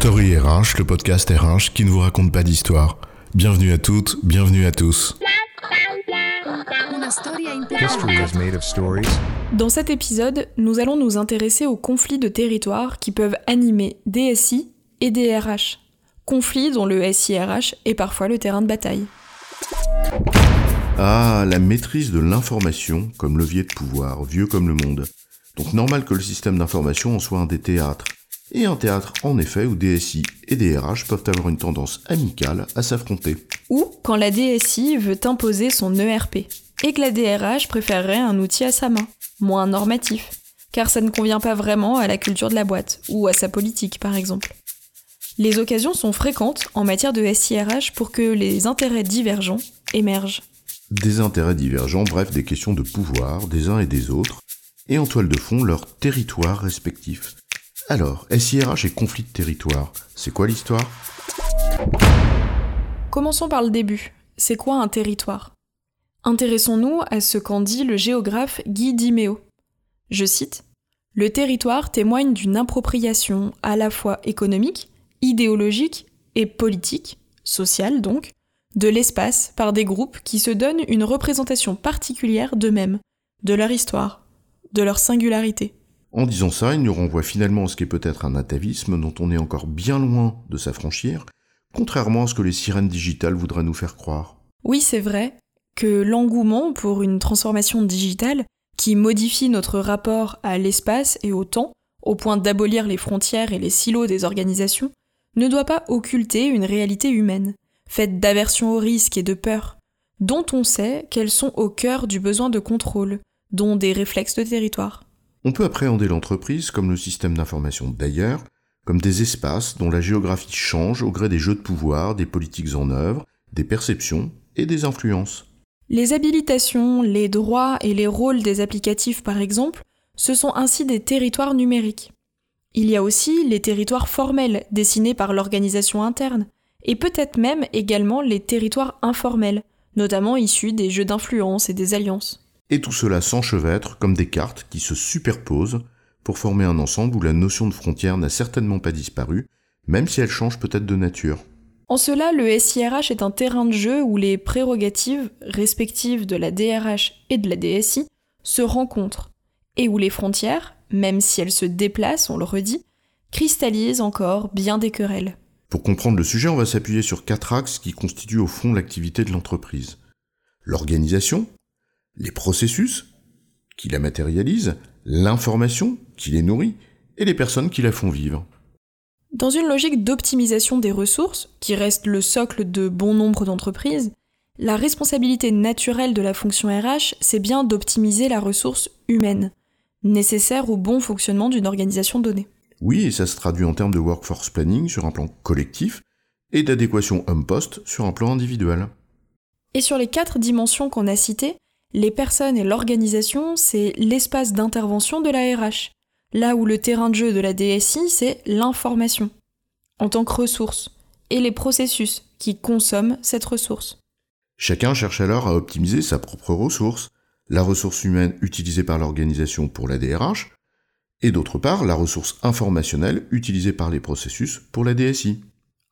Story RH, le podcast RH qui ne vous raconte pas d'histoire. Bienvenue à toutes, bienvenue à tous. Dans cet épisode, nous allons nous intéresser aux conflits de territoire qui peuvent animer DSI et DRH. Conflits dont le SIRH est parfois le terrain de bataille. Ah, la maîtrise de l'information comme levier de pouvoir, vieux comme le monde. Donc normal que le système d'information en soit un des théâtres. Et un théâtre en effet où DSI et DRH peuvent avoir une tendance amicale à s'affronter. Ou quand la DSI veut imposer son ERP et que la DRH préférerait un outil à sa main, moins normatif, car ça ne convient pas vraiment à la culture de la boîte ou à sa politique par exemple. Les occasions sont fréquentes en matière de SIRH pour que les intérêts divergents émergent. Des intérêts divergents, bref, des questions de pouvoir des uns et des autres, et en toile de fond leur territoire respectif. Alors, SIRH et conflit de territoire, c'est quoi l'histoire? Commençons par le début. C'est quoi un territoire? Intéressons-nous à ce qu'en dit le géographe Guy Dimeo. Je cite Le territoire témoigne d'une appropriation à la fois économique, idéologique et politique, sociale donc, de l'espace par des groupes qui se donnent une représentation particulière d'eux-mêmes, de leur histoire, de leur singularité. En disant ça, il nous renvoie finalement à ce qu'est peut-être un atavisme dont on est encore bien loin de s'affranchir, contrairement à ce que les sirènes digitales voudraient nous faire croire. Oui, c'est vrai que l'engouement pour une transformation digitale qui modifie notre rapport à l'espace et au temps, au point d'abolir les frontières et les silos des organisations, ne doit pas occulter une réalité humaine, faite d'aversion au risque et de peur, dont on sait qu'elles sont au cœur du besoin de contrôle, dont des réflexes de territoire. On peut appréhender l'entreprise comme le système d'information d'ailleurs, comme des espaces dont la géographie change au gré des jeux de pouvoir, des politiques en œuvre, des perceptions et des influences. Les habilitations, les droits et les rôles des applicatifs par exemple, ce sont ainsi des territoires numériques. Il y a aussi les territoires formels dessinés par l'organisation interne, et peut-être même également les territoires informels, notamment issus des jeux d'influence et des alliances. Et tout cela s'enchevêtre comme des cartes qui se superposent pour former un ensemble où la notion de frontière n'a certainement pas disparu, même si elle change peut-être de nature. En cela, le SIRH est un terrain de jeu où les prérogatives respectives de la DRH et de la DSI se rencontrent, et où les frontières, même si elles se déplacent, on le redit, cristallisent encore bien des querelles. Pour comprendre le sujet, on va s'appuyer sur quatre axes qui constituent au fond l'activité de l'entreprise. L'organisation, les processus qui la matérialisent, l'information qui les nourrit, et les personnes qui la font vivre. Dans une logique d'optimisation des ressources, qui reste le socle de bon nombre d'entreprises, la responsabilité naturelle de la fonction RH, c'est bien d'optimiser la ressource humaine, nécessaire au bon fonctionnement d'une organisation donnée. Oui, et ça se traduit en termes de workforce planning sur un plan collectif et d'adéquation homme-poste sur un plan individuel. Et sur les quatre dimensions qu'on a citées, les personnes et l'organisation, c'est l'espace d'intervention de la RH, là où le terrain de jeu de la DSI, c'est l'information, en tant que ressource, et les processus qui consomment cette ressource. Chacun cherche alors à optimiser sa propre ressource, la ressource humaine utilisée par l'organisation pour la DRH, et d'autre part la ressource informationnelle utilisée par les processus pour la DSI.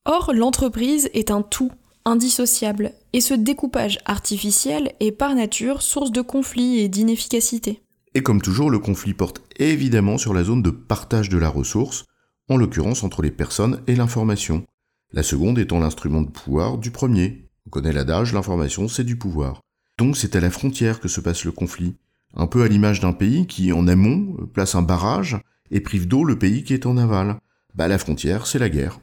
Or, l'entreprise est un tout, indissociable, et ce découpage artificiel est par nature source de conflits et d'inefficacité. Et comme toujours, le conflit porte évidemment sur la zone de partage de la ressource, en l'occurrence entre les personnes et l'information. La seconde étant l'instrument de pouvoir du premier. On connaît l'adage, l'information c'est du pouvoir. Donc c'est à la frontière que se passe le conflit, un peu à l'image d'un pays qui, en amont, place un barrage et prive d'eau le pays qui est en aval. Bah la frontière, c'est la guerre.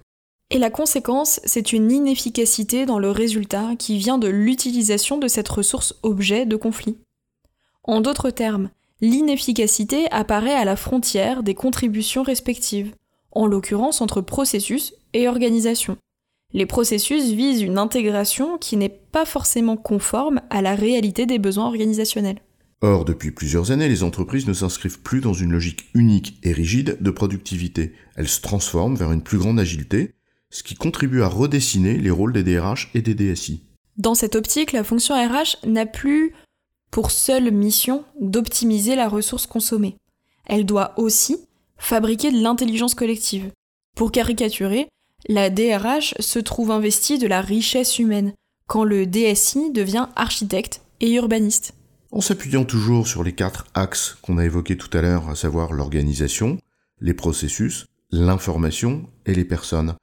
Et la conséquence, c'est une inefficacité dans le résultat qui vient de l'utilisation de cette ressource objet de conflit. En d'autres termes, l'inefficacité apparaît à la frontière des contributions respectives, en l'occurrence entre processus et organisation. Les processus visent une intégration qui n'est pas forcément conforme à la réalité des besoins organisationnels. Or, depuis plusieurs années, les entreprises ne s'inscrivent plus dans une logique unique et rigide de productivité. Elles se transforment vers une plus grande agilité, ce qui contribue à redessiner les rôles des DRH et des DSI. Dans cette optique, la fonction RH n'a plus pour seule mission d'optimiser la ressource consommée. Elle doit aussi fabriquer de l'intelligence collective, Pour caricaturer, la DRH se trouve investie de la richesse humaine, quand le DSI devient architecte et urbaniste. En s'appuyant toujours sur les quatre axes qu'on a évoqués tout à l'heure, à savoir l'organisation, les processus, l'information et les personnes,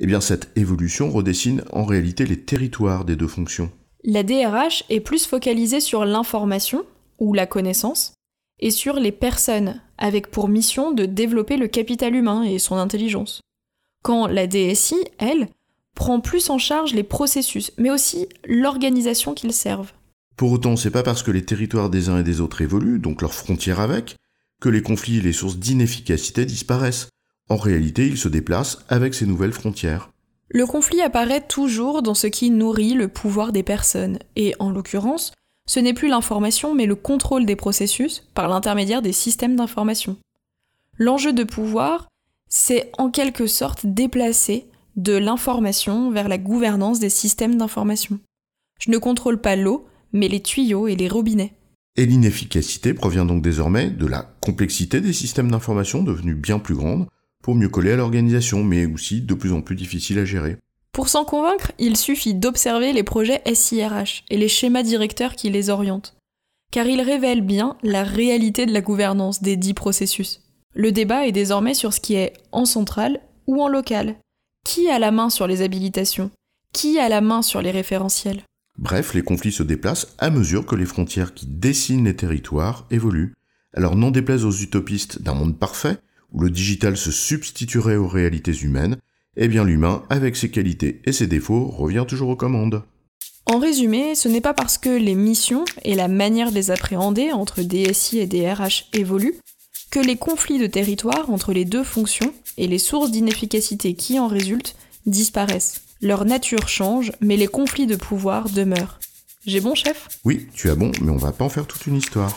eh bien cette évolution redessine en réalité les territoires des deux fonctions. La DRH est plus focalisée sur l'information, ou la connaissance, et sur les personnes, avec pour mission de développer le capital humain et son intelligence. Quand la DSI, elle, prend plus en charge les processus, mais aussi l'organisation qu'ils servent. Pour autant, c'est pas parce que les territoires des uns et des autres évoluent, donc leurs frontières avec, que les conflits et les sources d'inefficacité disparaissent. En réalité, ils se déplacent avec ces nouvelles frontières. Le conflit apparaît toujours dans ce qui nourrit le pouvoir des personnes, et en l'occurrence, ce n'est plus l'information mais le contrôle des processus par l'intermédiaire des systèmes d'information. L'enjeu de pouvoir, c'est en quelque sorte déplacer de l'information vers la gouvernance des systèmes d'information. Je ne contrôle pas l'eau, mais les tuyaux et les robinets. Et l'inefficacité provient donc désormais de la complexité des systèmes d'information devenus bien plus grandes pour mieux coller à l'organisation, mais aussi de plus en plus difficiles à gérer. Pour s'en convaincre, il suffit d'observer les projets SIRH et les schémas directeurs qui les orientent, car ils révèlent bien la réalité de la gouvernance des dix processus. Le débat est désormais sur ce qui est en centrale ou en local. Qui a la main sur les habilitations? Qui a la main sur les référentiels? Bref, les conflits se déplacent à mesure que les frontières qui dessinent les territoires évoluent. Alors n'en déplaise aux utopistes d'un monde parfait, où le digital se substituerait aux réalités humaines, eh bien l'humain, avec ses qualités et ses défauts, revient toujours aux commandes. En résumé, ce n'est pas parce que les missions et la manière de les appréhender entre DSI et DRH évoluent que les conflits de territoire entre les deux fonctions et les sources d'inefficacité qui en résultent disparaissent. Leur nature change, mais les conflits de pouvoir demeurent. J'ai bon, chef? Oui, tu as bon, mais on va pas en faire toute une histoire.